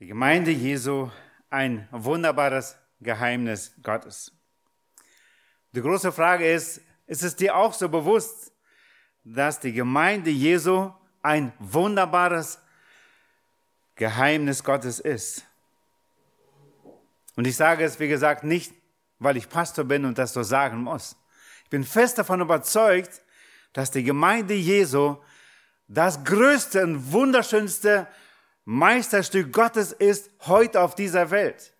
Die Gemeinde Jesu, ein wunderbares Geheimnis Gottes. Die große Frage ist, ist es dir auch so bewusst, dass die Gemeinde Jesu ein wunderbares Geheimnis Gottes ist? Und ich sage es, wie gesagt, nicht, weil ich Pastor bin und das so sagen muss. Ich bin fest davon überzeugt, dass die Gemeinde Jesu das größte und wunderschönste Meisterstück Gottes ist heute auf dieser Welt.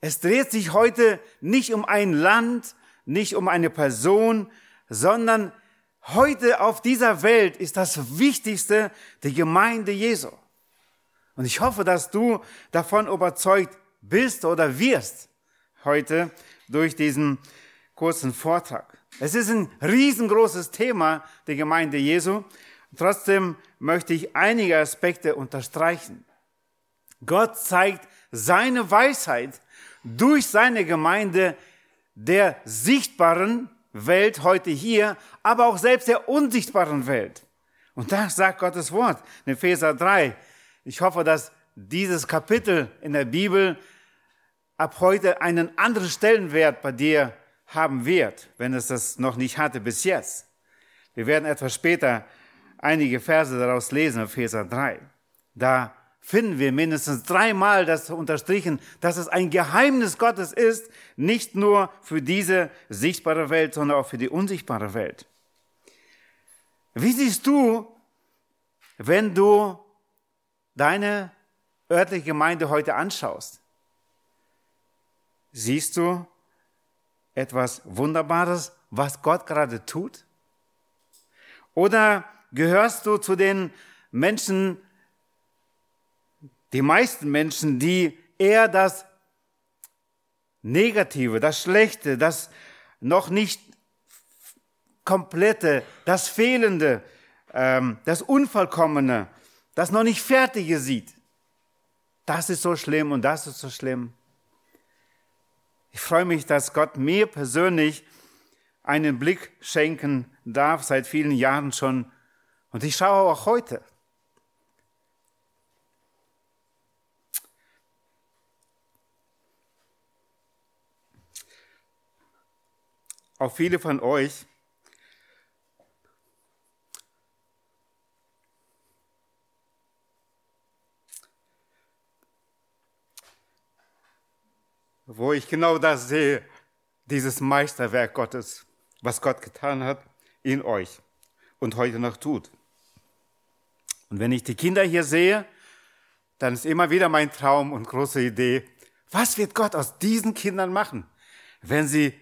Es dreht sich heute nicht um ein Land, nicht um eine Person, sondern heute auf dieser Welt ist das Wichtigste die Gemeinde Jesu. Und ich hoffe, dass du davon überzeugt bist oder wirst heute durch diesen kurzen Vortrag. Es ist ein riesengroßes Thema, die Gemeinde Jesu. Trotzdem möchte ich einige Aspekte unterstreichen. Gott zeigt seine Weisheit durch seine Gemeinde der sichtbaren Welt heute hier, aber auch selbst der unsichtbaren Welt. Und da sagt Gottes Wort in Epheser 3. Ich hoffe, dass dieses Kapitel in der Bibel ab heute einen anderen Stellenwert bei dir haben wird, wenn es das noch nicht hatte bis jetzt. Wir werden etwas später einige Verse daraus lesen, Epheser 3. Da finden wir mindestens dreimal das unterstrichen, dass es ein Geheimnis Gottes ist, nicht nur für diese sichtbare Welt, sondern auch für die unsichtbare Welt. Wie siehst du, wenn du deine örtliche Gemeinde heute anschaust? Siehst du etwas Wunderbares, was Gott gerade tut? Oder gehörst du zu den Menschen, die meisten Menschen, die eher das Negative, das Schlechte, das noch nicht komplette, das Fehlende, ähm, das Unvollkommene, das noch nicht Fertige sieht. Das ist so schlimm und das ist so schlimm. Ich freue mich, dass Gott mir persönlich einen Blick schenken darf, seit vielen Jahren schon und ich schaue auch heute. Auch viele von euch wo ich genau das sehe, dieses Meisterwerk Gottes, was Gott getan hat in euch und heute noch tut. Und wenn ich die Kinder hier sehe, dann ist immer wieder mein Traum und große Idee, was wird Gott aus diesen Kindern machen, wenn sie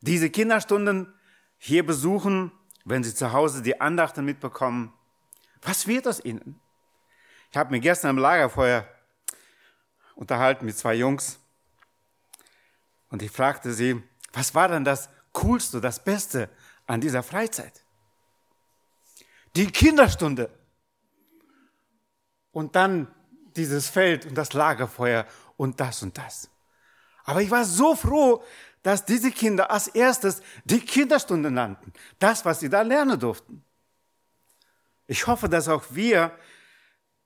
diese Kinderstunden hier besuchen, wenn sie zu Hause die Andachten mitbekommen? Was wird aus ihnen? Ich habe mir gestern im Lagerfeuer unterhalten mit zwei Jungs und ich fragte sie, was war denn das Coolste, das Beste an dieser Freizeit? Die Kinderstunde und dann dieses Feld und das Lagerfeuer und das und das. Aber ich war so froh, dass diese Kinder als erstes die Kinderstunde nannten. Das, was sie da lernen durften. Ich hoffe, dass auch wir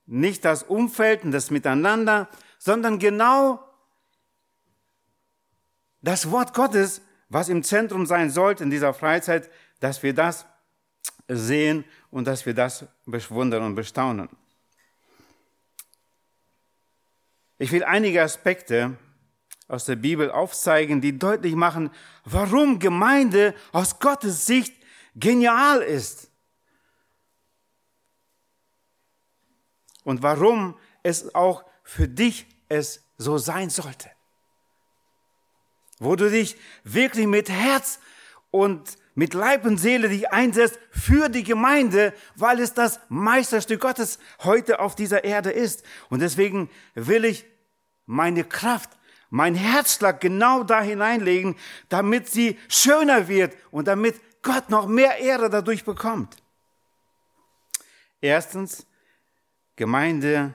nicht das Umfeld und das Miteinander, sondern genau das Wort Gottes, was im Zentrum sein sollte in dieser Freizeit, dass wir das sehen und dass wir das bewundern und bestaunen. Ich will einige Aspekte aus der Bibel aufzeigen, die deutlich machen, warum Gemeinde aus Gottes Sicht genial ist. Und warum es auch für dich es so sein sollte. Wo du dich wirklich mit Herz und mit Leib und Seele dich einsetzt für die Gemeinde, weil es das Meisterstück Gottes heute auf dieser Erde ist. Und deswegen will ich meine Kraft, mein Herzschlag genau da hineinlegen, damit sie schöner wird und damit Gott noch mehr Ehre dadurch bekommt. Erstens, Gemeinde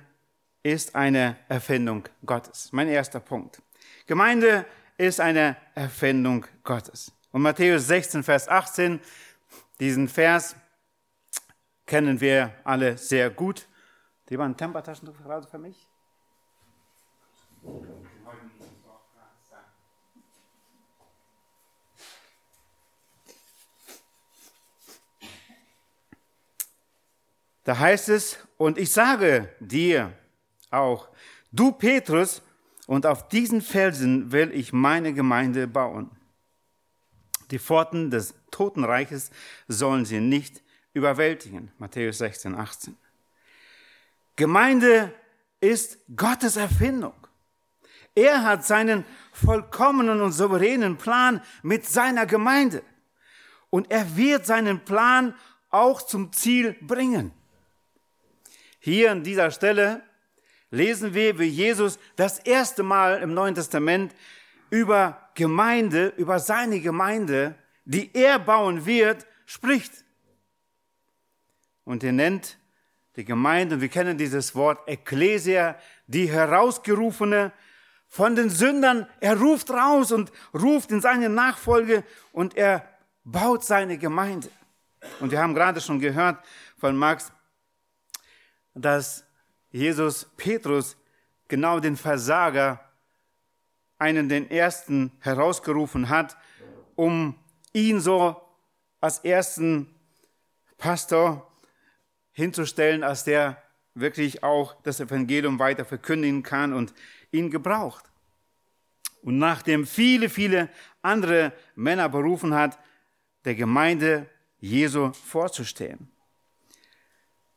ist eine Erfindung Gottes. Mein erster Punkt. Gemeinde ist eine Erfindung Gottes. Und Matthäus 16, Vers 18, diesen Vers kennen wir alle sehr gut. Jemand ein Tempertaschentuch gerade für mich? Da heißt es, und ich sage dir auch, du Petrus, und auf diesen Felsen will ich meine Gemeinde bauen. Die Pforten des Totenreiches sollen sie nicht überwältigen. Matthäus 16, 18. Gemeinde ist Gottes Erfindung. Er hat seinen vollkommenen und souveränen Plan mit seiner Gemeinde. Und er wird seinen Plan auch zum Ziel bringen. Hier an dieser Stelle lesen wir, wie Jesus das erste Mal im Neuen Testament über Gemeinde, über seine Gemeinde, die er bauen wird, spricht. Und er nennt die Gemeinde, und wir kennen dieses Wort Ecclesia, die herausgerufene von den Sündern. Er ruft raus und ruft in seine Nachfolge und er baut seine Gemeinde. Und wir haben gerade schon gehört von Max, dass Jesus Petrus genau den Versager, einen den ersten herausgerufen hat, um ihn so als ersten Pastor hinzustellen, als der wirklich auch das Evangelium weiter verkündigen kann und ihn gebraucht. Und nachdem viele, viele andere Männer berufen hat, der Gemeinde Jesu vorzustehen.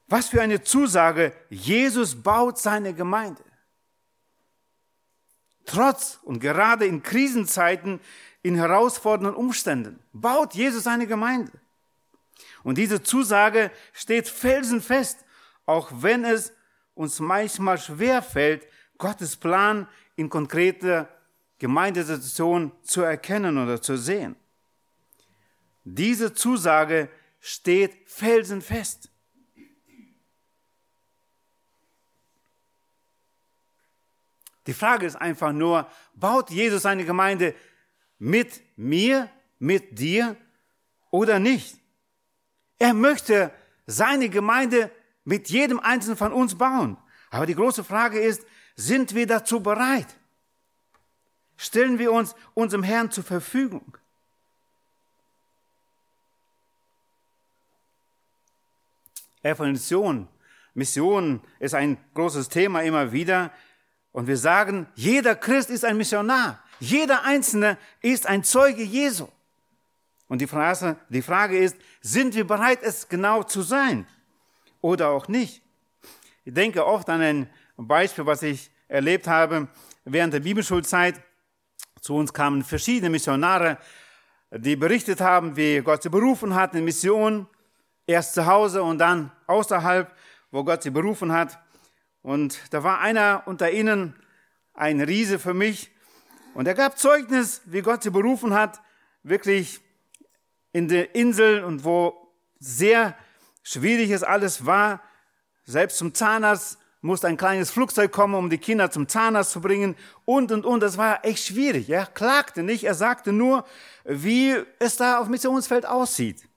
Was für eine Zusage. Jesus baut seine Gemeinde. Trotz und gerade in Krisenzeiten, in herausfordernden Umständen, baut Jesus seine Gemeinde. Und diese Zusage steht felsenfest, auch wenn es uns manchmal schwer fällt, Gottes Plan in konkrete Gemeindesituationen zu erkennen oder zu sehen. Diese Zusage steht felsenfest. Die Frage ist einfach nur, baut Jesus seine Gemeinde mit mir, mit dir oder nicht? Er möchte seine Gemeinde mit jedem Einzelnen von uns bauen. Aber die große Frage ist, sind wir dazu bereit? Stellen wir uns unserem Herrn zur Verfügung? Evangelisation, Mission ist ein großes Thema immer wieder. Und wir sagen, jeder Christ ist ein Missionar. Jeder Einzelne ist ein Zeuge Jesu. Und die Frage, die Frage ist, sind wir bereit, es genau zu sein? Oder auch nicht? Ich denke oft an ein Beispiel, was ich erlebt habe während der Bibelschulzeit. Zu uns kamen verschiedene Missionare, die berichtet haben, wie Gott sie berufen hat in Mission, erst zu Hause und dann außerhalb, wo Gott sie berufen hat. Und da war einer unter ihnen, ein Riese für mich, und er gab Zeugnis, wie Gott sie berufen hat, wirklich in der Insel und wo sehr schwierig es alles war. Selbst zum Zahnarzt musste ein kleines Flugzeug kommen, um die Kinder zum Zahnarzt zu bringen und, und, und. Das war echt schwierig. Er klagte nicht, er sagte nur, wie es da auf Missionsfeld aussieht.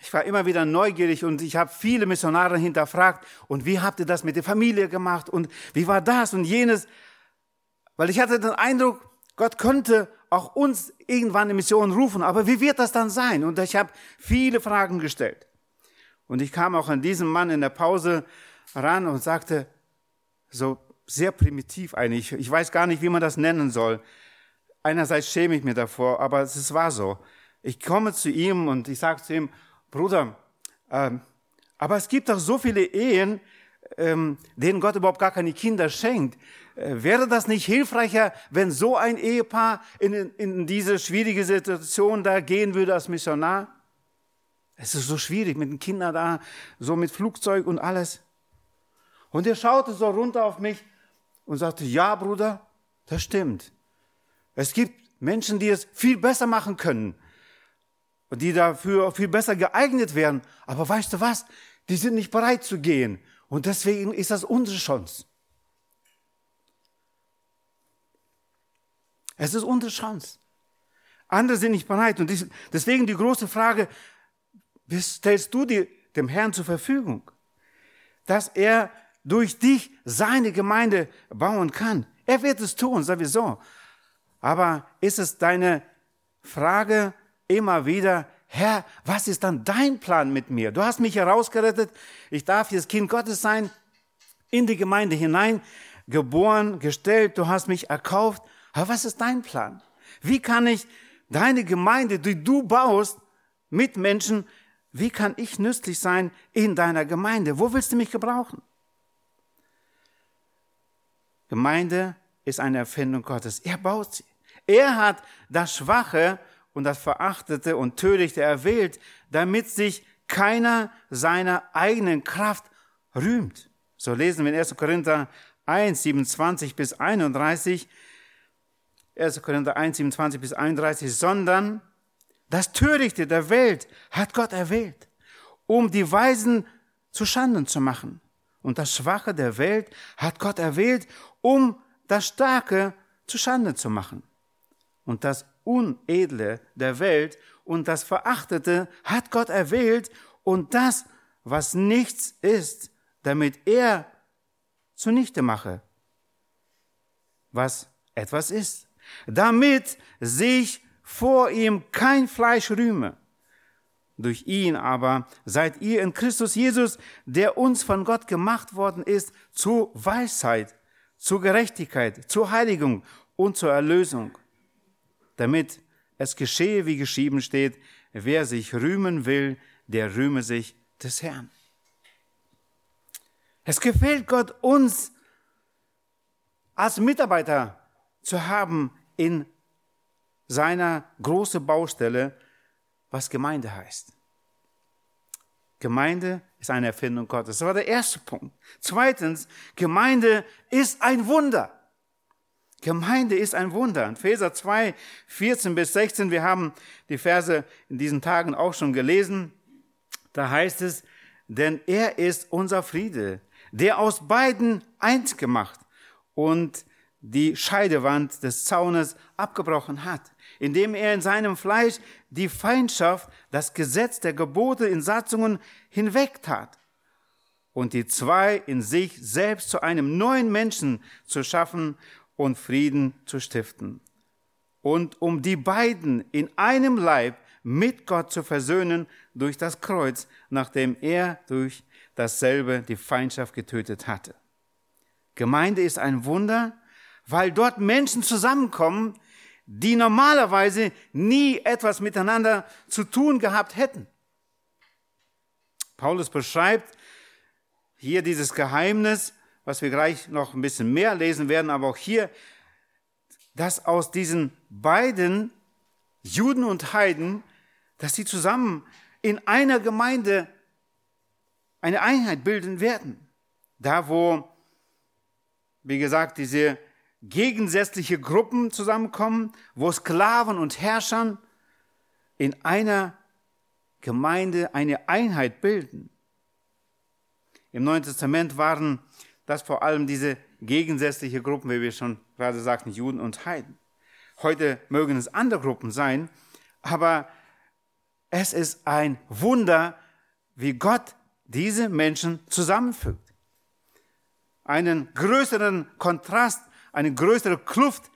Ich war immer wieder neugierig und ich habe viele Missionare hinterfragt. Und wie habt ihr das mit der Familie gemacht? Und wie war das und jenes? Weil ich hatte den Eindruck, Gott könnte auch uns irgendwann eine Mission rufen. Aber wie wird das dann sein? Und ich habe viele Fragen gestellt. Und ich kam auch an diesen Mann in der Pause ran und sagte, so sehr primitiv eigentlich, ich weiß gar nicht, wie man das nennen soll. Einerseits schäme ich mich davor, aber es war so. Ich komme zu ihm und ich sage zu ihm, Bruder, ähm, aber es gibt doch so viele Ehen, ähm, denen Gott überhaupt gar keine Kinder schenkt. Äh, wäre das nicht hilfreicher, wenn so ein Ehepaar in, in diese schwierige Situation da gehen würde als Missionar? Es ist so schwierig mit den Kindern da, so mit Flugzeug und alles. Und er schaute so runter auf mich und sagte, ja, Bruder, das stimmt. Es gibt Menschen, die es viel besser machen können und die dafür viel besser geeignet wären. Aber weißt du was? Die sind nicht bereit zu gehen. Und deswegen ist das unsere Chance. Es ist unsere Chance. Andere sind nicht bereit. Und deswegen die große Frage, wie stellst du dir dem Herrn zur Verfügung? dass er durch dich seine Gemeinde bauen kann. Er wird es tun, sowieso. Aber ist es deine Frage immer wieder, Herr, was ist dann dein Plan mit mir? Du hast mich herausgerettet. Ich darf jetzt Kind Gottes sein, in die Gemeinde hinein, geboren, gestellt. Du hast mich erkauft. Aber was ist dein Plan? Wie kann ich deine Gemeinde, die du baust, mit Menschen, wie kann ich nützlich sein in deiner Gemeinde? Wo willst du mich gebrauchen? Gemeinde ist eine Erfindung Gottes. Er baut sie. Er hat das Schwache und das Verachtete und Törichte erwählt, damit sich keiner seiner eigenen Kraft rühmt. So lesen wir in 1. Korinther 1, 27 bis 31. 1. Korinther 1, 27 bis 31, sondern das Törichte der Welt hat Gott erwählt, um die Weisen zu Schanden zu machen. Und das Schwache der Welt hat Gott erwählt, um das Starke zu Schande zu machen. Und das Unedle der Welt und das Verachtete hat Gott erwählt und das, was nichts ist, damit er zunichte mache, was etwas ist, damit sich vor ihm kein Fleisch rühme. Durch ihn aber seid ihr in Christus Jesus, der uns von Gott gemacht worden ist, zur Weisheit, zur Gerechtigkeit, zur Heiligung und zur Erlösung damit es geschehe, wie geschrieben steht, wer sich rühmen will, der rühme sich des Herrn. Es gefällt Gott uns als Mitarbeiter zu haben in seiner großen Baustelle, was Gemeinde heißt. Gemeinde ist eine Erfindung Gottes. Das war der erste Punkt. Zweitens, Gemeinde ist ein Wunder. Gemeinde ist ein Wunder. In Epheser 2, 14 bis 16, wir haben die Verse in diesen Tagen auch schon gelesen. Da heißt es, denn er ist unser Friede, der aus beiden eins gemacht und die Scheidewand des Zaunes abgebrochen hat, indem er in seinem Fleisch die Feindschaft, das Gesetz der Gebote in Satzungen hinwegtat und die zwei in sich selbst zu einem neuen Menschen zu schaffen und Frieden zu stiften. Und um die beiden in einem Leib mit Gott zu versöhnen durch das Kreuz, nachdem er durch dasselbe die Feindschaft getötet hatte. Gemeinde ist ein Wunder, weil dort Menschen zusammenkommen, die normalerweise nie etwas miteinander zu tun gehabt hätten. Paulus beschreibt hier dieses Geheimnis was wir gleich noch ein bisschen mehr lesen werden, aber auch hier, dass aus diesen beiden Juden und Heiden, dass sie zusammen in einer Gemeinde eine Einheit bilden werden. Da, wo, wie gesagt, diese gegensätzliche Gruppen zusammenkommen, wo Sklaven und Herrschern in einer Gemeinde eine Einheit bilden. Im Neuen Testament waren dass vor allem diese gegensätzliche Gruppen, wie wir schon gerade sagten, Juden und Heiden. Heute mögen es andere Gruppen sein, aber es ist ein Wunder, wie Gott diese Menschen zusammenfügt. Einen größeren Kontrast, eine größere Kluft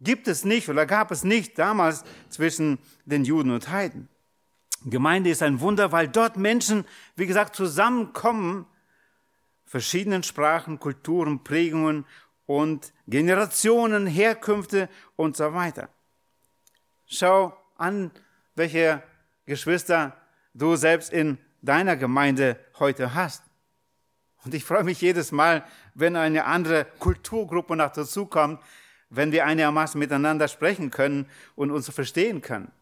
gibt es nicht oder gab es nicht damals zwischen den Juden und Heiden. Gemeinde ist ein Wunder, weil dort Menschen, wie gesagt, zusammenkommen, verschiedenen Sprachen, Kulturen, Prägungen und Generationen, Herkünfte und so weiter. Schau an, welche Geschwister du selbst in deiner Gemeinde heute hast. Und ich freue mich jedes Mal, wenn eine andere Kulturgruppe noch dazukommt, wenn wir einigermaßen miteinander sprechen können und uns verstehen können.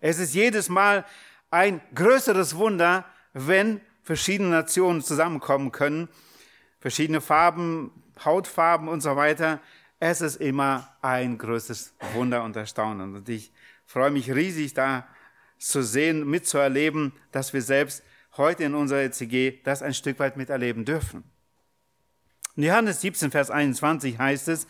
Es ist jedes Mal ein größeres Wunder, wenn verschiedene Nationen zusammenkommen können, verschiedene Farben, Hautfarben und so weiter. Es ist immer ein größtes Wunder und Erstaunen. Und ich freue mich riesig, da zu sehen, mitzuerleben, dass wir selbst heute in unserer ECG das ein Stück weit miterleben dürfen. In Johannes 17, Vers 21 heißt es,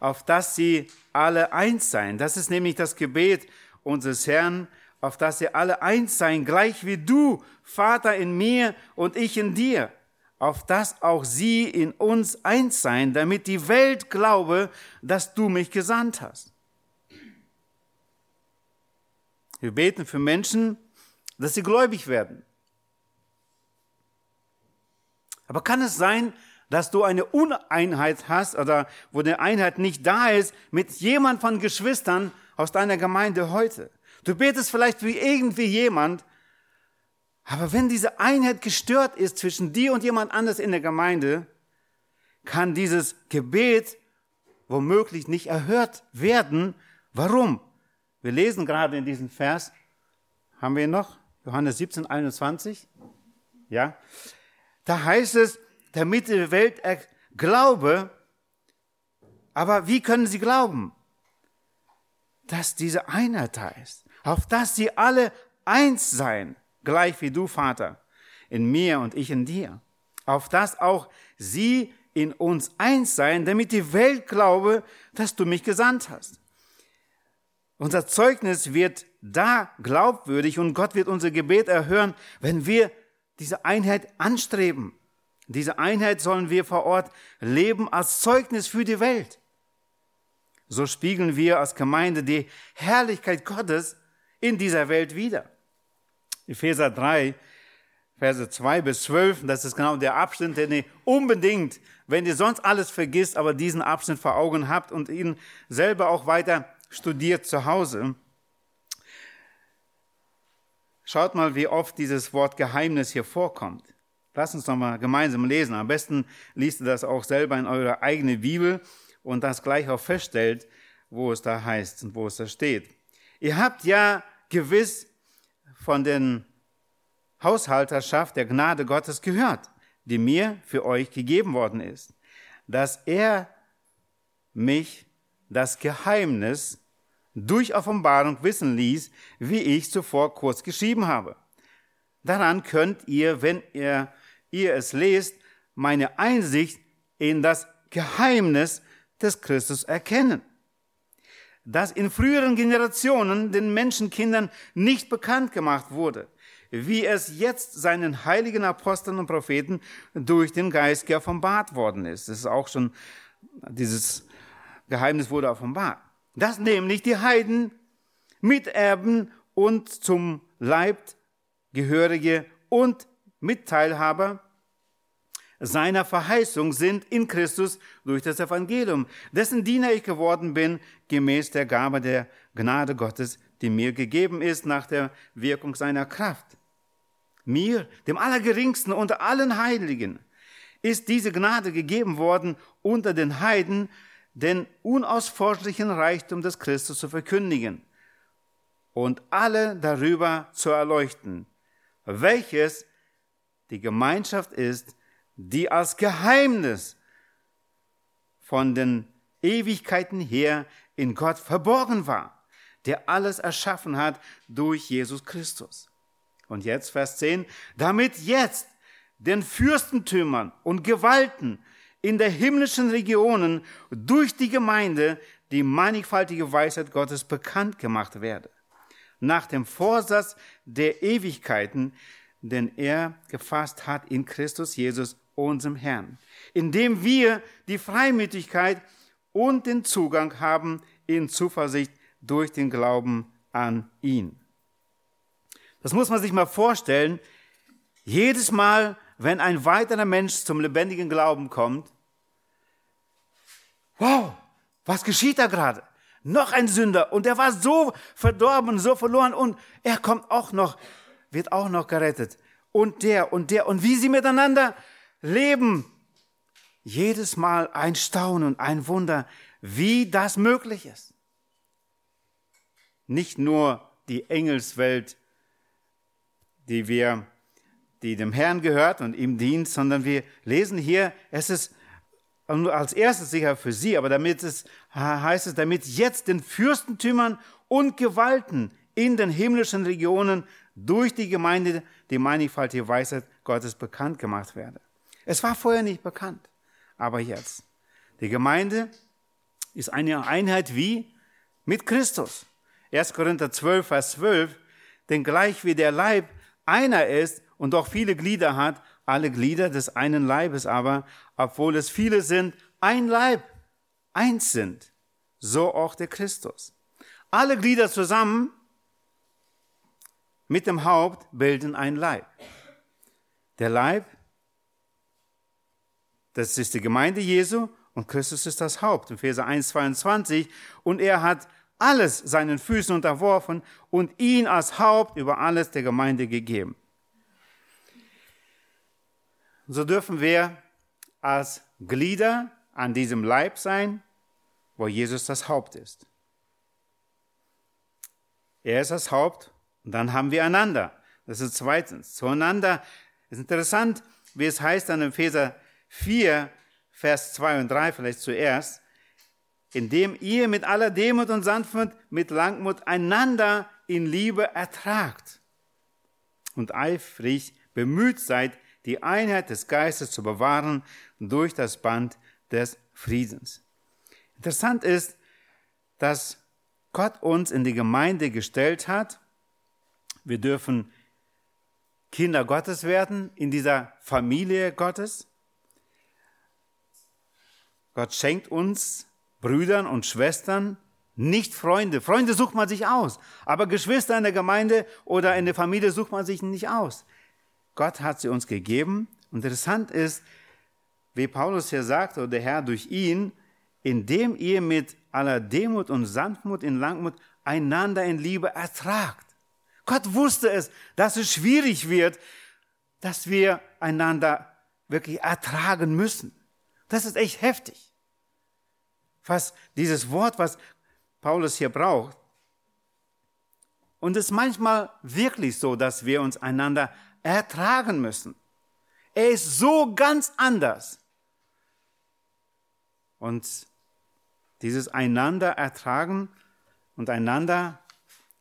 auf dass sie alle eins seien. Das ist nämlich das Gebet unseres Herrn, auf dass sie alle eins seien, gleich wie du, Vater, in mir und ich in dir, auf dass auch sie in uns eins seien, damit die Welt glaube, dass du mich gesandt hast. Wir beten für Menschen, dass sie gläubig werden. Aber kann es sein, dass du eine Uneinheit hast oder wo eine Einheit nicht da ist mit jemand von Geschwistern aus deiner Gemeinde heute? Du betest vielleicht wie irgendwie jemand, aber wenn diese Einheit gestört ist zwischen dir und jemand anders in der Gemeinde, kann dieses Gebet womöglich nicht erhört werden. Warum? Wir lesen gerade in diesem Vers, haben wir ihn noch? Johannes 17, 21. Ja. Da heißt es, damit die Welt glaube, aber wie können sie glauben? Dass diese Einheit da ist, auf dass sie alle eins seien, gleich wie du, Vater, in mir und ich in dir, auf dass auch sie in uns eins seien, damit die Welt glaube, dass du mich gesandt hast. Unser Zeugnis wird da glaubwürdig und Gott wird unser Gebet erhören, wenn wir diese Einheit anstreben. Diese Einheit sollen wir vor Ort leben als Zeugnis für die Welt. So spiegeln wir als Gemeinde die Herrlichkeit Gottes in dieser Welt wider. Epheser 3, Verse 2 bis 12, das ist genau der Abschnitt, den ihr unbedingt, wenn ihr sonst alles vergisst, aber diesen Abschnitt vor Augen habt und ihn selber auch weiter studiert zu Hause. Schaut mal, wie oft dieses Wort Geheimnis hier vorkommt. Lass uns noch mal gemeinsam lesen. Am besten liest ihr das auch selber in eurer eigenen Bibel und das gleich auch feststellt, wo es da heißt und wo es da steht. Ihr habt ja gewiss von den Haushalterschaft der Gnade Gottes gehört, die mir für euch gegeben worden ist, dass er mich das Geheimnis durch Offenbarung wissen ließ, wie ich zuvor kurz geschrieben habe. Daran könnt ihr, wenn ihr ihr es lest, meine Einsicht in das Geheimnis des Christus erkennen, das in früheren Generationen den Menschenkindern nicht bekannt gemacht wurde, wie es jetzt seinen heiligen Aposteln und Propheten durch den Geist geoffenbart worden ist. Das ist auch schon, dieses Geheimnis wurde offenbart. Dass nämlich die Heiden Miterben und zum Leib gehörige und Mitteilhaber seiner Verheißung sind in Christus durch das Evangelium, dessen Diener ich geworden bin, gemäß der Gabe der Gnade Gottes, die mir gegeben ist nach der Wirkung seiner Kraft. Mir, dem Allergeringsten unter allen Heiligen, ist diese Gnade gegeben worden, unter den Heiden den unausforschlichen Reichtum des Christus zu verkündigen und alle darüber zu erleuchten, welches die Gemeinschaft ist, die als Geheimnis von den Ewigkeiten her in Gott verborgen war, der alles erschaffen hat durch Jesus Christus. Und jetzt Vers 10, damit jetzt den Fürstentümern und Gewalten in der himmlischen Regionen durch die Gemeinde die mannigfaltige Weisheit Gottes bekannt gemacht werde. Nach dem Vorsatz der Ewigkeiten, den er gefasst hat in Christus Jesus, unserem Herrn, indem wir die Freimütigkeit und den Zugang haben in Zuversicht durch den Glauben an ihn. Das muss man sich mal vorstellen. Jedes Mal, wenn ein weiterer Mensch zum lebendigen Glauben kommt, wow, was geschieht da gerade? Noch ein Sünder und er war so verdorben, so verloren und er kommt auch noch, wird auch noch gerettet. Und der und der und wie sie miteinander leben. Jedes Mal ein Staunen und ein Wunder, wie das möglich ist. Nicht nur die Engelswelt, die wir, die dem Herrn gehört und ihm dient, sondern wir lesen hier, es ist als erstes sicher für sie, aber damit es, heißt es, damit jetzt den Fürstentümern und Gewalten in den himmlischen Regionen durch die Gemeinde die mannigfaltige Weisheit Gottes bekannt gemacht werde. Es war vorher nicht bekannt, aber jetzt. Die Gemeinde ist eine Einheit wie mit Christus. 1. Korinther 12, Vers 12. denn gleich wie der Leib einer ist und auch viele Glieder hat, alle Glieder des einen Leibes aber, obwohl es viele sind, ein Leib, eins sind, so auch der Christus. Alle Glieder zusammen mit dem Haupt bilden ein Leib. Der Leib, das ist die Gemeinde Jesu und Christus ist das Haupt. In Verse 1, 22. Und er hat alles seinen Füßen unterworfen und ihn als Haupt über alles der Gemeinde gegeben. So dürfen wir als Glieder an diesem Leib sein, wo Jesus das Haupt ist. Er ist das Haupt und dann haben wir einander. Das ist zweitens. Zueinander ist interessant, wie es heißt in Epheser 4, Vers 2 und 3 vielleicht zuerst, indem ihr mit aller Demut und Sanftmut, mit Langmut einander in Liebe ertragt und eifrig bemüht seid, die Einheit des Geistes zu bewahren durch das Band des Friedens. Interessant ist, dass Gott uns in die Gemeinde gestellt hat. Wir dürfen Kinder Gottes werden in dieser Familie Gottes. Gott schenkt uns Brüdern und Schwestern nicht Freunde. Freunde sucht man sich aus. Aber Geschwister in der Gemeinde oder in der Familie sucht man sich nicht aus. Gott hat sie uns gegeben. Interessant ist, wie Paulus hier sagt, oder der Herr durch ihn, indem ihr mit aller Demut und Sanftmut in Langmut einander in Liebe ertragt. Gott wusste es, dass es schwierig wird, dass wir einander wirklich ertragen müssen. Das ist echt heftig. Was dieses Wort, was Paulus hier braucht. Und es ist manchmal wirklich so, dass wir uns einander ertragen müssen. Er ist so ganz anders. Und dieses einander ertragen und einander,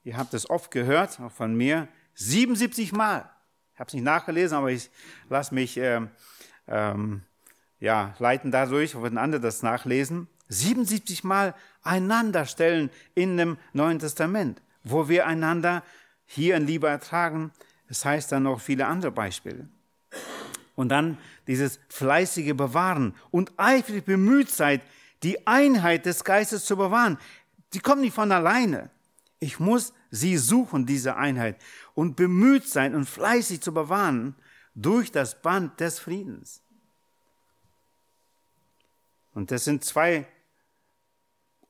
ihr habt es oft gehört, auch von mir, 77 Mal. Ich habe es nicht nachgelesen, aber ich lasse mich äh, ähm, ja, leiten dadurch, wenn andere das nachlesen. 77 Mal einander stellen in dem Neuen Testament, wo wir einander hier in Liebe ertragen, es heißt dann noch viele andere Beispiele. Und dann dieses fleißige Bewahren und eifrig bemüht seid, die Einheit des Geistes zu bewahren. Die kommt nicht von alleine. Ich muss sie suchen, diese Einheit, und bemüht sein und fleißig zu bewahren durch das Band des Friedens. Und das sind zwei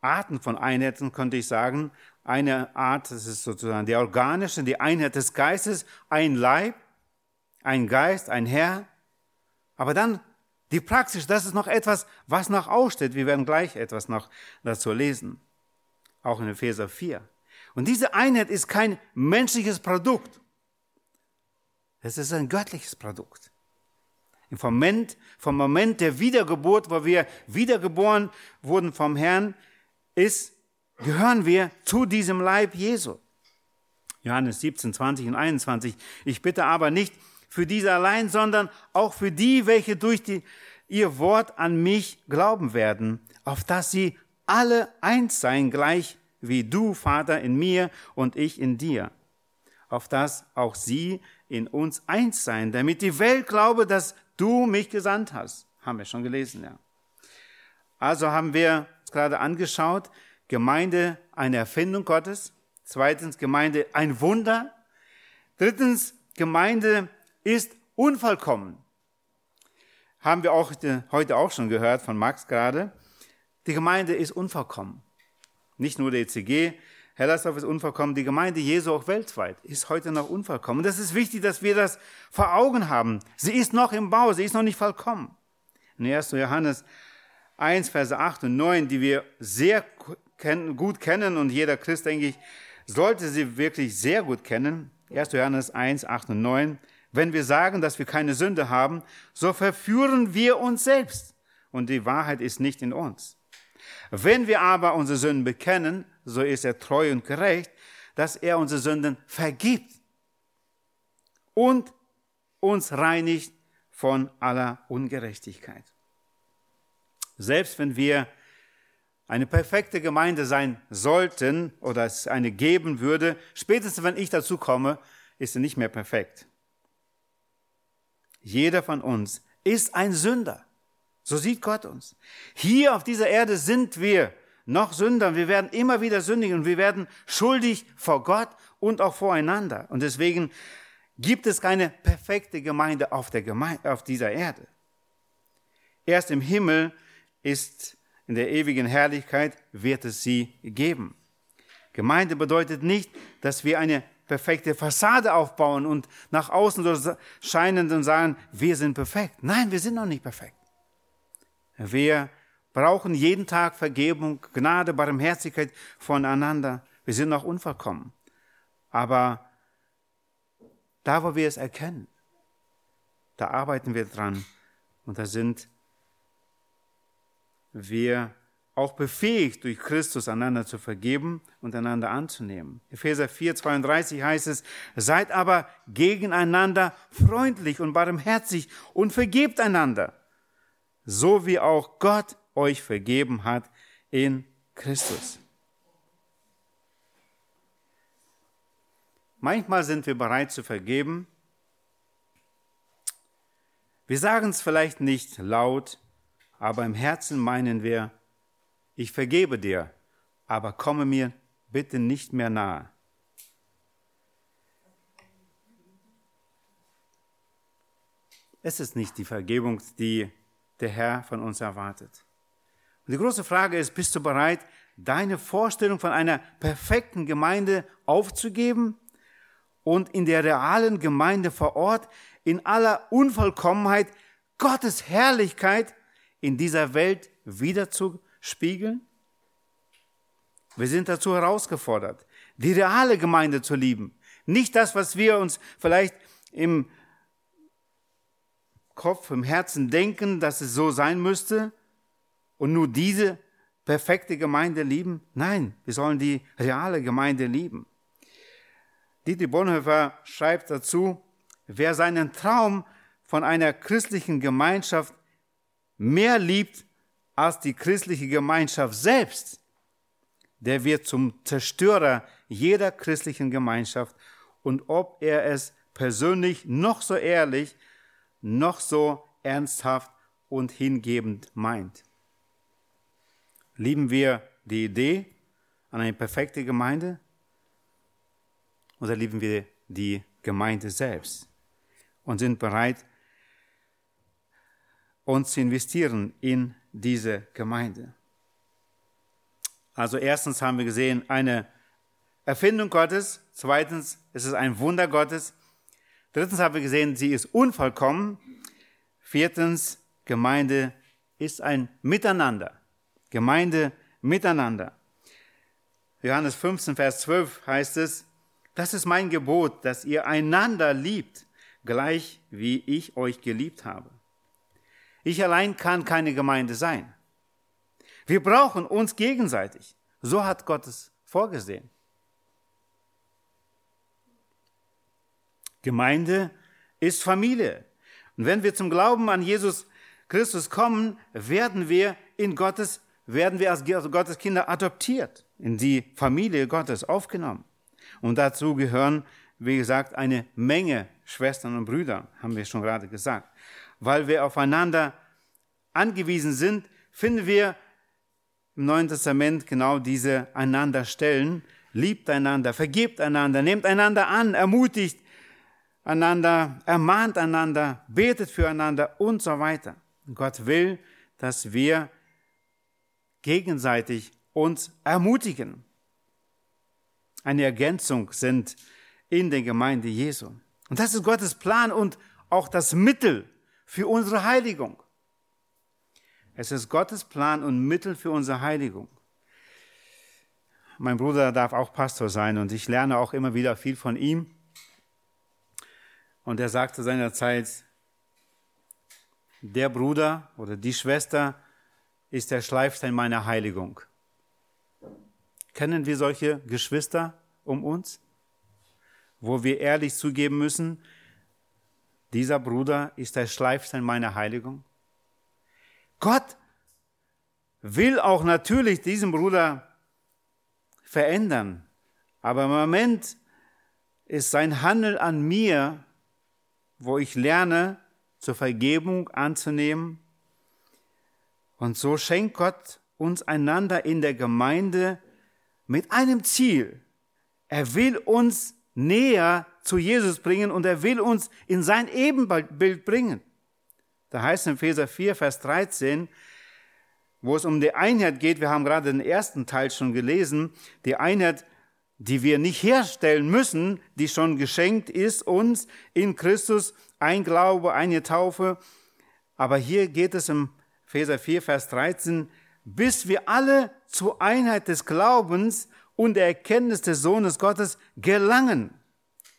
Arten von Einheiten, könnte ich sagen. Eine Art, das ist sozusagen die organische, die Einheit des Geistes, ein Leib, ein Geist, ein Herr. Aber dann die Praxis, das ist noch etwas, was noch aussteht. Wir werden gleich etwas noch dazu lesen. Auch in Epheser 4. Und diese Einheit ist kein menschliches Produkt. Es ist ein göttliches Produkt. Im Moment, vom Moment der Wiedergeburt, wo wir wiedergeboren wurden vom Herrn, ist, gehören wir zu diesem Leib Jesu. Johannes 17, 20 und 21. Ich bitte aber nicht für diese allein, sondern auch für die, welche durch die, ihr Wort an mich glauben werden, auf dass sie alle eins seien, gleich wie du, Vater, in mir und ich in dir. Auf dass auch sie in uns eins seien, damit die Welt glaube, dass du mich gesandt hast. Haben wir schon gelesen, ja. Also haben wir gerade angeschaut, Gemeinde eine Erfindung Gottes. Zweitens Gemeinde ein Wunder. Drittens Gemeinde ist unvollkommen. Haben wir auch heute auch schon gehört von Max gerade. Die Gemeinde ist unvollkommen. Nicht nur der ECG, Hellersdorf ist unvollkommen, die Gemeinde Jesu auch weltweit ist heute noch unvollkommen. Das ist wichtig, dass wir das vor Augen haben. Sie ist noch im Bau, sie ist noch nicht vollkommen. In 1. Johannes 1, Verse 8 und 9, die wir sehr gut kennen und jeder Christ, denke ich, sollte sie wirklich sehr gut kennen. 1. Johannes 1, 8 und 9. Wenn wir sagen, dass wir keine Sünde haben, so verführen wir uns selbst und die Wahrheit ist nicht in uns. Wenn wir aber unsere Sünden bekennen, so ist er treu und gerecht, dass er unsere Sünden vergibt und uns reinigt von aller Ungerechtigkeit. Selbst wenn wir eine perfekte Gemeinde sein sollten oder es eine geben würde, spätestens wenn ich dazu komme, ist sie nicht mehr perfekt. Jeder von uns ist ein Sünder. So sieht Gott uns. Hier auf dieser Erde sind wir noch Sünder. Wir werden immer wieder sündigen und wir werden schuldig vor Gott und auch voreinander. Und deswegen gibt es keine perfekte Gemeinde auf, der Gemeinde, auf dieser Erde. Erst im Himmel ist in der ewigen Herrlichkeit wird es sie geben. Gemeinde bedeutet nicht, dass wir eine perfekte Fassade aufbauen und nach außen so scheinen und sagen, wir sind perfekt. Nein, wir sind noch nicht perfekt. Wir brauchen jeden Tag Vergebung, Gnade, Barmherzigkeit voneinander. Wir sind noch unvollkommen. Aber da, wo wir es erkennen, da arbeiten wir dran und da sind wir auch befähigt, durch Christus einander zu vergeben und einander anzunehmen. Epheser 4, 32 heißt es, seid aber gegeneinander freundlich und barmherzig und vergebt einander, so wie auch Gott euch vergeben hat in Christus. Manchmal sind wir bereit zu vergeben. Wir sagen es vielleicht nicht laut, aber im Herzen meinen wir, ich vergebe dir, aber komme mir bitte nicht mehr nahe. Es ist nicht die Vergebung, die der Herr von uns erwartet. Und die große Frage ist, bist du bereit, deine Vorstellung von einer perfekten Gemeinde aufzugeben und in der realen Gemeinde vor Ort in aller Unvollkommenheit Gottes Herrlichkeit in dieser Welt wiederzuspiegeln? Wir sind dazu herausgefordert, die reale Gemeinde zu lieben. Nicht das, was wir uns vielleicht im Kopf, im Herzen denken, dass es so sein müsste und nur diese perfekte Gemeinde lieben. Nein, wir sollen die reale Gemeinde lieben. Dietrich Bonhoeffer schreibt dazu, wer seinen Traum von einer christlichen Gemeinschaft mehr liebt als die christliche Gemeinschaft selbst, der wird zum Zerstörer jeder christlichen Gemeinschaft und ob er es persönlich noch so ehrlich, noch so ernsthaft und hingebend meint. Lieben wir die Idee an eine perfekte Gemeinde oder lieben wir die Gemeinde selbst und sind bereit, uns zu investieren in diese Gemeinde. Also erstens haben wir gesehen, eine Erfindung Gottes. Zweitens ist es ein Wunder Gottes. Drittens haben wir gesehen, sie ist unvollkommen. Viertens, Gemeinde ist ein Miteinander. Gemeinde miteinander. Johannes 15, Vers 12 heißt es, das ist mein Gebot, dass ihr einander liebt, gleich wie ich euch geliebt habe. Ich allein kann keine Gemeinde sein. Wir brauchen uns gegenseitig. So hat Gott es vorgesehen. Gemeinde ist Familie. Und wenn wir zum Glauben an Jesus Christus kommen, werden wir in Gottes, werden wir als Gottes Kinder adoptiert, in die Familie Gottes aufgenommen. Und dazu gehören, wie gesagt, eine Menge Schwestern und Brüder, haben wir schon gerade gesagt weil wir aufeinander angewiesen sind, finden wir im Neuen Testament genau diese einander Stellen. Liebt einander, vergebt einander, nehmt einander an, ermutigt einander, ermahnt einander, betet füreinander und so weiter. Gott will, dass wir gegenseitig uns ermutigen. Eine Ergänzung sind in der Gemeinde Jesu. Und das ist Gottes Plan und auch das Mittel, für unsere Heiligung. Es ist Gottes Plan und Mittel für unsere Heiligung. Mein Bruder darf auch Pastor sein und ich lerne auch immer wieder viel von ihm. Und er sagte seinerzeit, der Bruder oder die Schwester ist der Schleifstein meiner Heiligung. Kennen wir solche Geschwister um uns, wo wir ehrlich zugeben müssen, dieser Bruder ist der Schleifstein meiner Heiligung. Gott will auch natürlich diesen Bruder verändern. Aber im Moment ist sein Handeln an mir, wo ich lerne, zur Vergebung anzunehmen. Und so schenkt Gott uns einander in der Gemeinde mit einem Ziel. Er will uns näher zu Jesus bringen und er will uns in sein Ebenbild bringen. Da heißt in Epheser 4, Vers 13, wo es um die Einheit geht, wir haben gerade den ersten Teil schon gelesen, die Einheit, die wir nicht herstellen müssen, die schon geschenkt ist uns in Christus, ein Glaube, eine Taufe. Aber hier geht es im Epheser 4, Vers 13, bis wir alle zur Einheit des Glaubens und der Erkenntnis des Sohnes Gottes gelangen,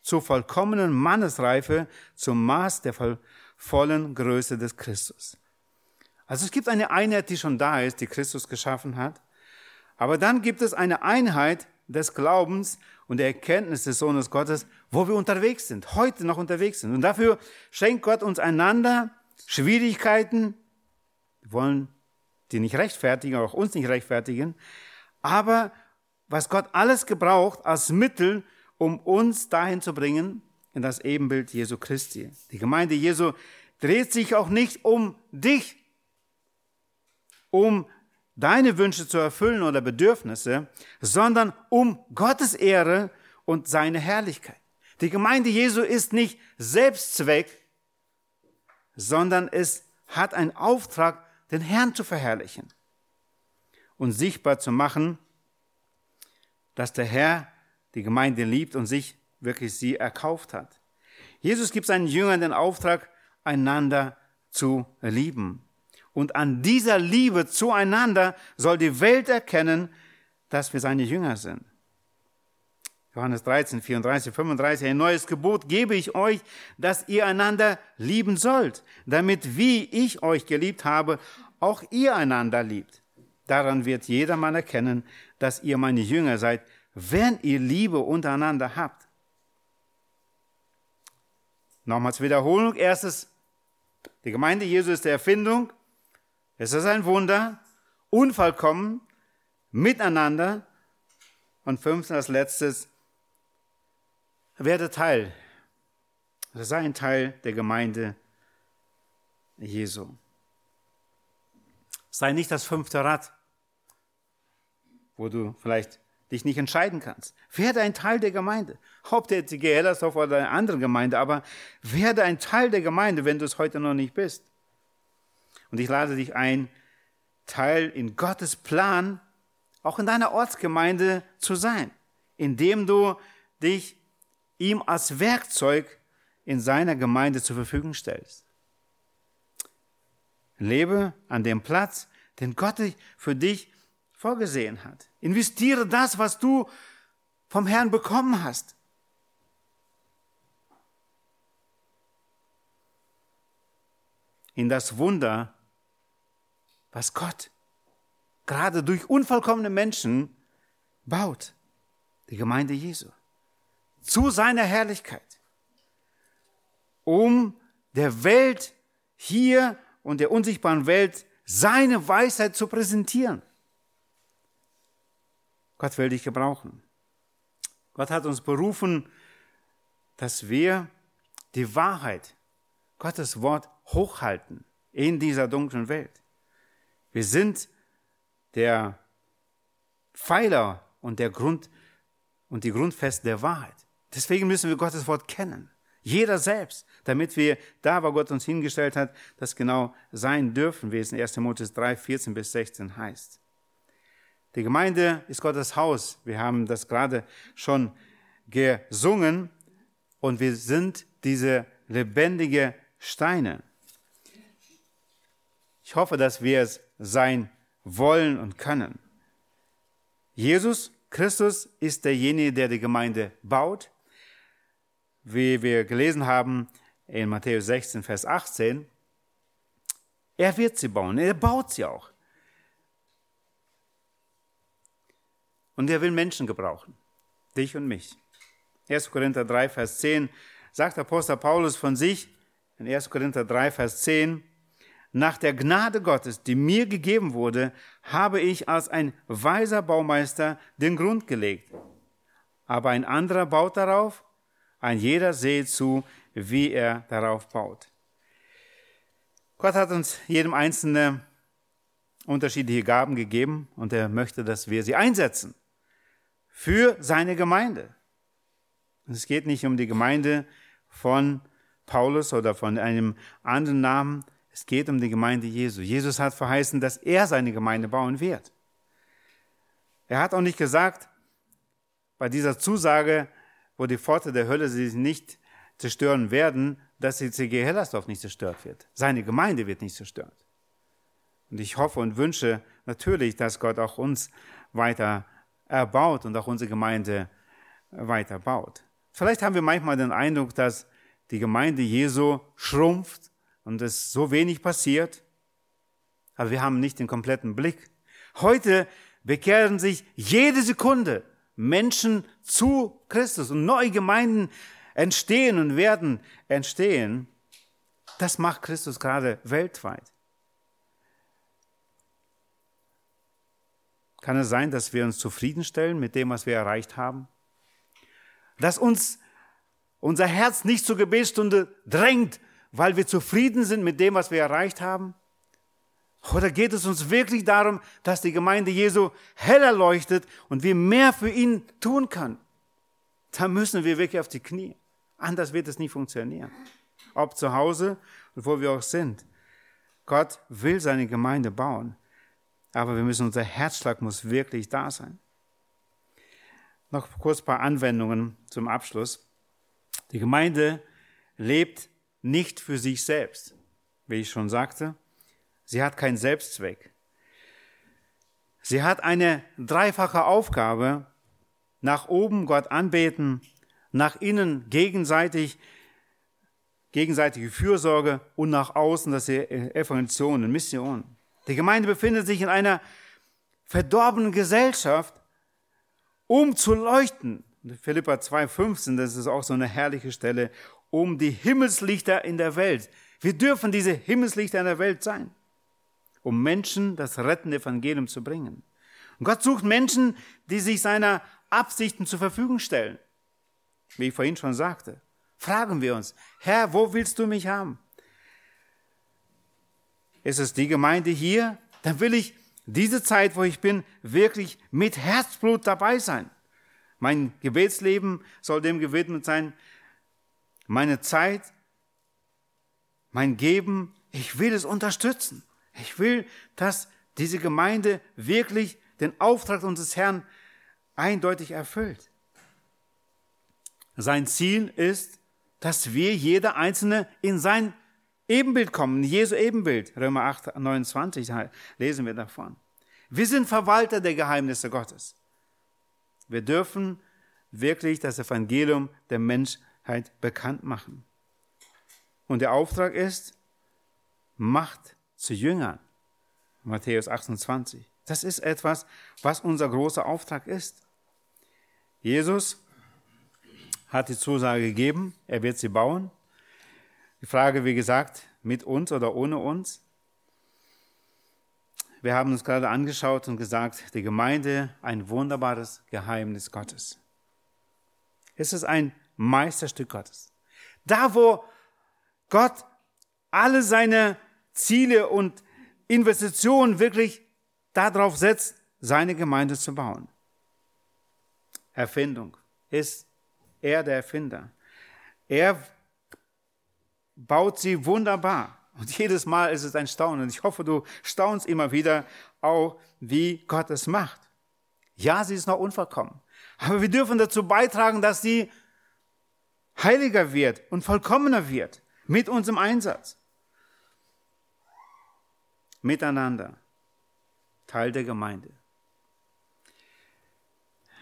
zur vollkommenen Mannesreife, zum Maß der vollen Größe des Christus. Also es gibt eine Einheit, die schon da ist, die Christus geschaffen hat. Aber dann gibt es eine Einheit des Glaubens und der Erkenntnis des Sohnes Gottes, wo wir unterwegs sind, heute noch unterwegs sind. Und dafür schenkt Gott uns einander Schwierigkeiten. Wollen die nicht rechtfertigen, auch uns nicht rechtfertigen. Aber was Gott alles gebraucht als Mittel, um uns dahin zu bringen, in das Ebenbild Jesu Christi. Die Gemeinde Jesu dreht sich auch nicht um dich, um deine Wünsche zu erfüllen oder Bedürfnisse, sondern um Gottes Ehre und seine Herrlichkeit. Die Gemeinde Jesu ist nicht Selbstzweck, sondern es hat einen Auftrag, den Herrn zu verherrlichen und sichtbar zu machen, dass der Herr die Gemeinde liebt und sich wirklich sie erkauft hat. Jesus gibt seinen Jüngern den Auftrag, einander zu lieben. Und an dieser Liebe zueinander soll die Welt erkennen, dass wir seine Jünger sind. Johannes 13, 34, 35, ein neues Gebot gebe ich euch, dass ihr einander lieben sollt, damit wie ich euch geliebt habe, auch ihr einander liebt. Daran wird jedermann erkennen, dass ihr meine Jünger seid, wenn ihr Liebe untereinander habt. Nochmals Wiederholung. Erstes, die Gemeinde Jesu ist die Erfindung. Es ist ein Wunder, unvollkommen, miteinander. Und fünftens, als letztes, werde Teil, sei ein Teil der Gemeinde Jesu. Sei nicht das fünfte Rad, wo du vielleicht dich nicht entscheiden kannst. Werde ein Teil der Gemeinde. Ob der TG Hellersdorf oder eine andere Gemeinde, aber werde ein Teil der Gemeinde, wenn du es heute noch nicht bist. Und ich lade dich ein, Teil in Gottes Plan, auch in deiner Ortsgemeinde zu sein, indem du dich ihm als Werkzeug in seiner Gemeinde zur Verfügung stellst. Lebe an dem Platz, den Gott für dich vorgesehen hat. Investiere das, was du vom Herrn bekommen hast. In das Wunder, was Gott gerade durch unvollkommene Menschen baut. Die Gemeinde Jesu. Zu seiner Herrlichkeit. Um der Welt hier und der unsichtbaren Welt seine Weisheit zu präsentieren. Gott will dich gebrauchen. Gott hat uns berufen, dass wir die Wahrheit, Gottes Wort hochhalten in dieser dunklen Welt. Wir sind der Pfeiler und der Grund und die Grundfeste der Wahrheit. Deswegen müssen wir Gottes Wort kennen. Jeder selbst, damit wir da, wo Gott uns hingestellt hat, das genau sein dürfen, wie es in 1. Timotheus 3, 14 bis 16 heißt. Die Gemeinde ist Gottes Haus. Wir haben das gerade schon gesungen und wir sind diese lebendige Steine. Ich hoffe, dass wir es sein wollen und können. Jesus Christus ist derjenige, der die Gemeinde baut. Wie wir gelesen haben in Matthäus 16, Vers 18, er wird sie bauen, er baut sie auch. Und er will Menschen gebrauchen. Dich und mich. 1. Korinther 3, Vers 10 sagt Apostel Paulus von sich, in 1. Korinther 3, Vers 10, nach der Gnade Gottes, die mir gegeben wurde, habe ich als ein weiser Baumeister den Grund gelegt. Aber ein anderer baut darauf, ein jeder sehe zu, wie er darauf baut. Gott hat uns jedem Einzelnen unterschiedliche Gaben gegeben und er möchte, dass wir sie einsetzen für seine Gemeinde. Es geht nicht um die Gemeinde von Paulus oder von einem anderen Namen, es geht um die Gemeinde Jesu. Jesus hat verheißen, dass er seine Gemeinde bauen wird. Er hat auch nicht gesagt, bei dieser Zusage, wo die Pforte der Hölle sie nicht zerstören werden, dass die CG Hellersdorf nicht zerstört wird. Seine Gemeinde wird nicht zerstört. Und ich hoffe und wünsche natürlich, dass Gott auch uns weiter erbaut und auch unsere Gemeinde weiter baut. Vielleicht haben wir manchmal den Eindruck, dass die Gemeinde Jesu schrumpft und es so wenig passiert, aber wir haben nicht den kompletten Blick. Heute bekehren sich jede Sekunde Menschen zu Christus und neue Gemeinden entstehen und werden entstehen. Das macht Christus gerade weltweit. Kann es sein, dass wir uns zufriedenstellen mit dem, was wir erreicht haben? Dass uns unser Herz nicht zur Gebetsstunde drängt, weil wir zufrieden sind mit dem, was wir erreicht haben? Oder geht es uns wirklich darum, dass die Gemeinde Jesu heller leuchtet und wir mehr für ihn tun können? Da müssen wir wirklich auf die Knie. Anders wird es nie funktionieren. Ob zu Hause und wo wir auch sind. Gott will seine Gemeinde bauen. Aber wir müssen, unser Herzschlag muss wirklich da sein. Noch kurz ein paar Anwendungen zum Abschluss. Die Gemeinde lebt nicht für sich selbst, wie ich schon sagte. Sie hat keinen Selbstzweck. Sie hat eine dreifache Aufgabe. Nach oben Gott anbeten, nach innen gegenseitig, gegenseitige Fürsorge und nach außen das Evangelisation und Mission. Die Gemeinde befindet sich in einer verdorbenen Gesellschaft, um zu leuchten. Philippa 2,15, das ist auch so eine herrliche Stelle, um die Himmelslichter in der Welt. Wir dürfen diese Himmelslichter in der Welt sein, um Menschen das rettende Evangelium zu bringen. Und Gott sucht Menschen, die sich seiner Absichten zur Verfügung stellen. Wie ich vorhin schon sagte, fragen wir uns, Herr, wo willst du mich haben? Ist es die Gemeinde hier? Dann will ich diese Zeit, wo ich bin, wirklich mit Herzblut dabei sein. Mein Gebetsleben soll dem gewidmet sein, meine Zeit, mein Geben, ich will es unterstützen. Ich will, dass diese Gemeinde wirklich den Auftrag unseres Herrn eindeutig erfüllt. Sein Ziel ist, dass wir jeder Einzelne in sein Ebenbild kommen, Jesu Ebenbild. Römer 8, 29 lesen wir davon. Wir sind Verwalter der Geheimnisse Gottes. Wir dürfen wirklich das Evangelium der Menschheit bekannt machen. Und der Auftrag ist, macht zu Jüngern. Matthäus 28. Das ist etwas, was unser großer Auftrag ist. Jesus hat die Zusage gegeben, er wird sie bauen. Die Frage, wie gesagt, mit uns oder ohne uns. Wir haben uns gerade angeschaut und gesagt, die Gemeinde, ein wunderbares Geheimnis Gottes. Es ist ein Meisterstück Gottes. Da, wo Gott alle seine Ziele und Investitionen wirklich darauf setzt, seine Gemeinde zu bauen. Erfindung ist er der Erfinder. Er baut sie wunderbar. Und jedes Mal ist es ein Staunen. Und ich hoffe, du staunst immer wieder auch, wie Gott es macht. Ja, sie ist noch unvollkommen. Aber wir dürfen dazu beitragen, dass sie heiliger wird und vollkommener wird mit unserem Einsatz. Miteinander. Teil der Gemeinde.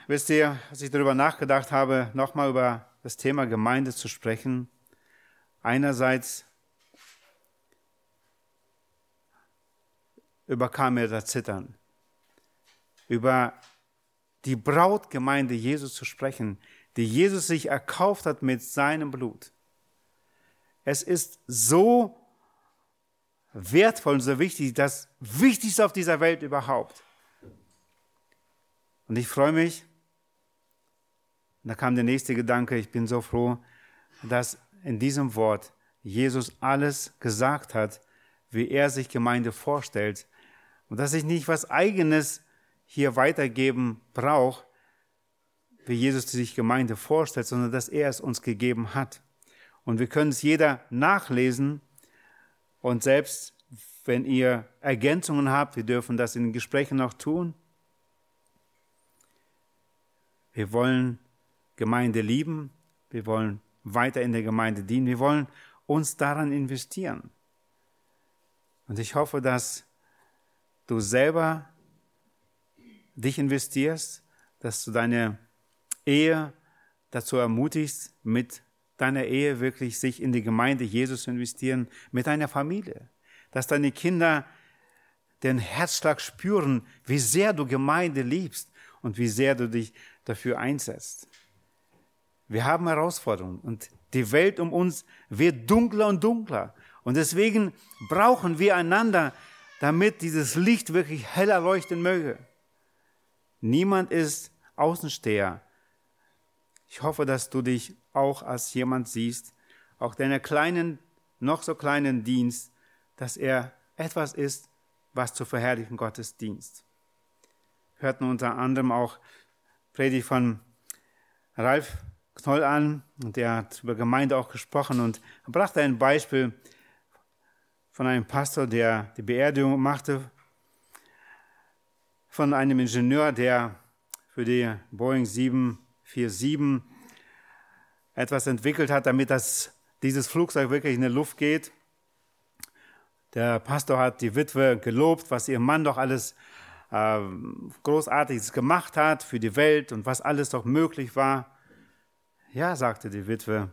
Wisst ihr, als ich darüber nachgedacht habe, nochmal über das Thema Gemeinde zu sprechen, einerseits überkam mir das Zittern, über die Brautgemeinde Jesus zu sprechen, die Jesus sich erkauft hat mit seinem Blut. Es ist so wertvoll und so wichtig, das Wichtigste auf dieser Welt überhaupt. Und ich freue mich, und da kam der nächste Gedanke, ich bin so froh, dass in diesem Wort Jesus alles gesagt hat, wie er sich Gemeinde vorstellt und dass ich nicht was eigenes hier weitergeben brauche, wie Jesus sich Gemeinde vorstellt, sondern dass er es uns gegeben hat. Und wir können es jeder nachlesen und selbst wenn ihr Ergänzungen habt, wir dürfen das in den Gesprächen noch tun. Wir wollen Gemeinde lieben, wir wollen weiter in der Gemeinde dienen, wir wollen uns daran investieren. Und ich hoffe, dass du selber dich investierst, dass du deine Ehe dazu ermutigst, mit deiner Ehe wirklich sich in die Gemeinde Jesus investieren, mit deiner Familie, dass deine Kinder den Herzschlag spüren, wie sehr du Gemeinde liebst und wie sehr du dich dafür einsetzt. Wir haben Herausforderungen und die Welt um uns wird dunkler und dunkler. Und deswegen brauchen wir einander, damit dieses Licht wirklich heller leuchten möge. Niemand ist Außensteher. Ich hoffe, dass du dich auch als jemand siehst, auch deiner kleinen, noch so kleinen Dienst, dass er etwas ist, was zu verherrlichen Gottes Dienst. Wir hörten unter anderem auch Predigt von Ralf Knoll an der hat über Gemeinde auch gesprochen und brachte ein Beispiel von einem Pastor, der die Beerdigung machte, von einem Ingenieur, der für die Boeing 747 etwas entwickelt hat, damit das, dieses Flugzeug wirklich in die Luft geht. Der Pastor hat die Witwe gelobt, was ihr Mann doch alles äh, Großartiges gemacht hat für die Welt und was alles doch möglich war. Ja, sagte die Witwe,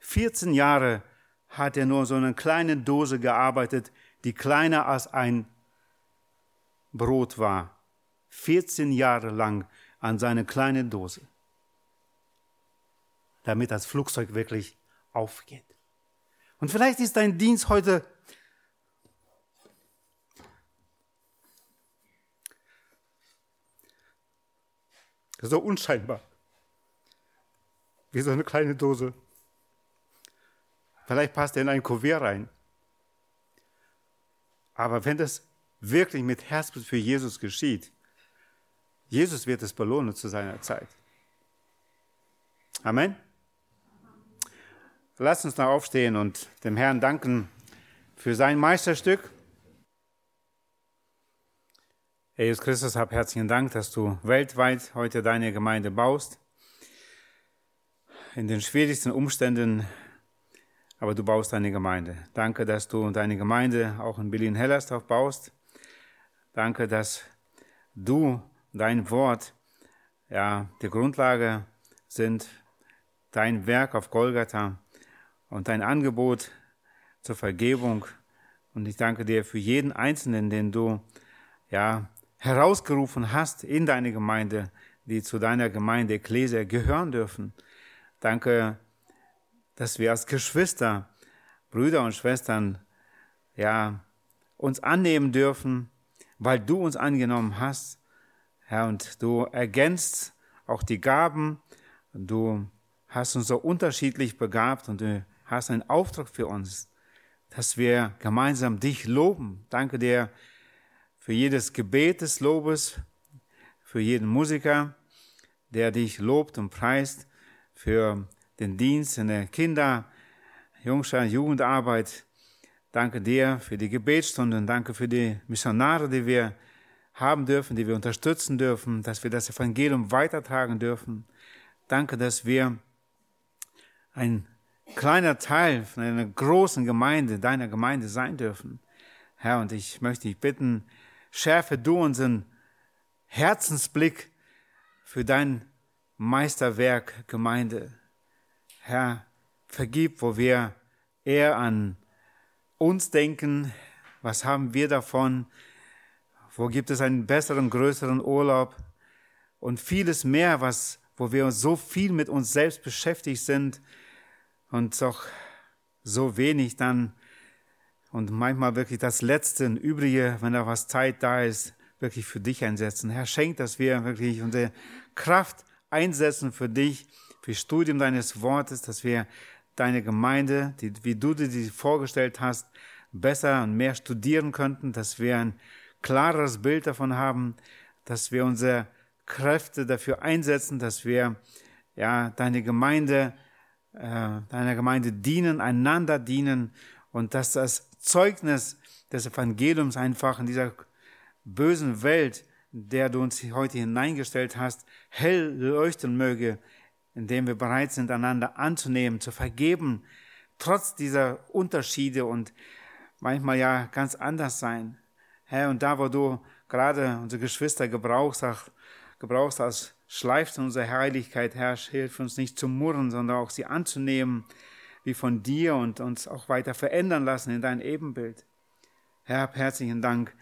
14 Jahre hat er nur so eine kleine Dose gearbeitet, die kleiner als ein Brot war. 14 Jahre lang an seine kleine Dose, damit das Flugzeug wirklich aufgeht. Und vielleicht ist dein Dienst heute so unscheinbar, wie so eine kleine Dose. Vielleicht passt er in ein Kuvert rein. Aber wenn das wirklich mit Herzblut für Jesus geschieht, Jesus wird es belohnen zu seiner Zeit. Amen. Lass uns noch aufstehen und dem Herrn danken für sein Meisterstück. Jesus Christus, hab herzlichen Dank, dass du weltweit heute deine Gemeinde baust. In den schwierigsten Umständen aber du baust deine Gemeinde. Danke, dass du deine Gemeinde auch in Berlin-Hellersdorf baust. Danke, dass du, dein Wort, ja, die Grundlage sind, dein Werk auf Golgatha und dein Angebot zur Vergebung. Und ich danke dir für jeden Einzelnen, den du, ja, herausgerufen hast in deine Gemeinde, die zu deiner Gemeinde Ekklesia gehören dürfen. Danke, dass wir als Geschwister, Brüder und Schwestern, ja, uns annehmen dürfen, weil du uns angenommen hast, Herr, und du ergänzt auch die Gaben, du hast uns so unterschiedlich begabt und du hast einen Auftrag für uns, dass wir gemeinsam dich loben. Danke dir für jedes Gebet des Lobes, für jeden Musiker, der dich lobt und preist, für den Dienst in der Kinder-, Jungschar-, Jugendarbeit. Danke dir für die Gebetsstunden. Danke für die Missionare, die wir haben dürfen, die wir unterstützen dürfen, dass wir das Evangelium weitertragen dürfen. Danke, dass wir ein kleiner Teil von einer großen Gemeinde, deiner Gemeinde sein dürfen. Herr, und ich möchte dich bitten, schärfe du unseren Herzensblick für dein Meisterwerk Gemeinde. Herr, vergib, wo wir eher an uns denken, was haben wir davon, wo gibt es einen besseren, größeren Urlaub und vieles mehr, was, wo wir so viel mit uns selbst beschäftigt sind und doch so wenig dann und manchmal wirklich das Letzte und Übrige, wenn da was Zeit da ist, wirklich für dich einsetzen. Herr, schenk, dass wir wirklich unsere Kraft einsetzen für dich, für Studium deines Wortes, dass wir deine Gemeinde, die, wie du dir die vorgestellt hast, besser und mehr studieren könnten, dass wir ein klareres Bild davon haben, dass wir unsere Kräfte dafür einsetzen, dass wir ja deine Gemeinde, äh, deiner Gemeinde dienen, einander dienen und dass das Zeugnis des Evangeliums einfach in dieser bösen Welt, in der du uns heute hineingestellt hast, hell leuchten möge, indem wir bereit sind, einander anzunehmen, zu vergeben, trotz dieser Unterschiede und manchmal ja ganz anders sein. Herr, und da, wo du gerade unsere Geschwister gebrauchst, gebrauchst als Schleif unserer Heiligkeit, Herr, hilf uns nicht zu murren, sondern auch sie anzunehmen, wie von dir und uns auch weiter verändern lassen in dein Ebenbild. Herr, herzlichen Dank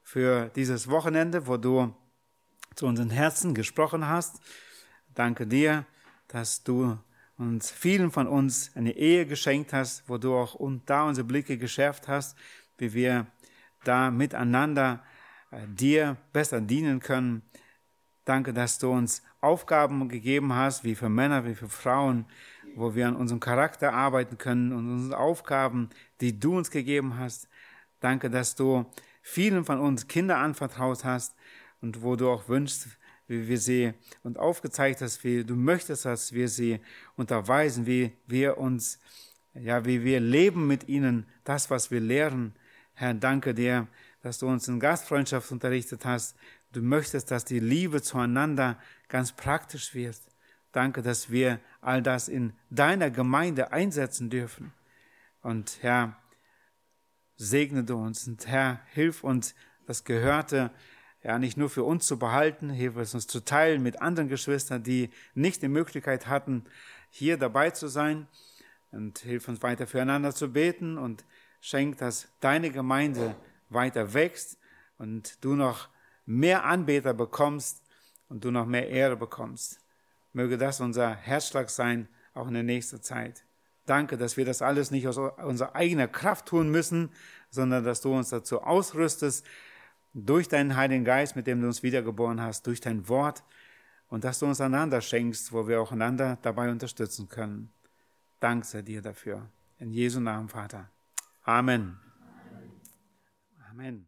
für dieses Wochenende, wo du zu unseren Herzen gesprochen hast. Danke dir, dass du uns vielen von uns eine Ehe geschenkt hast, wo du auch und da unsere Blicke geschärft hast, wie wir da miteinander äh, dir besser dienen können. Danke, dass du uns Aufgaben gegeben hast, wie für Männer, wie für Frauen, wo wir an unserem Charakter arbeiten können und unseren Aufgaben, die du uns gegeben hast. Danke, dass du vielen von uns Kinder anvertraut hast und wo du auch wünschst, wie wir sie und aufgezeigt hast, wie du möchtest, dass wir sie unterweisen, wie wir uns, ja, wie wir leben mit ihnen, das, was wir lehren. Herr, danke dir, dass du uns in Gastfreundschaft unterrichtet hast. Du möchtest, dass die Liebe zueinander ganz praktisch wird. Danke, dass wir all das in deiner Gemeinde einsetzen dürfen. Und Herr, segne du uns. Und Herr, hilf uns, das Gehörte ja nicht nur für uns zu behalten, hilf es uns zu teilen mit anderen Geschwistern, die nicht die Möglichkeit hatten, hier dabei zu sein. Und hilf uns weiter füreinander zu beten und schenk, dass deine Gemeinde weiter wächst und du noch mehr Anbeter bekommst und du noch mehr Ehre bekommst. Möge das unser Herzschlag sein, auch in der nächsten Zeit. Danke, dass wir das alles nicht aus unserer eigenen Kraft tun müssen, sondern dass du uns dazu ausrüstest, durch deinen Heiligen Geist, mit dem du uns wiedergeboren hast, durch dein Wort und dass du uns einander schenkst, wo wir auch einander dabei unterstützen können. Dank sei dir dafür. In Jesu Namen, Vater. Amen. Amen.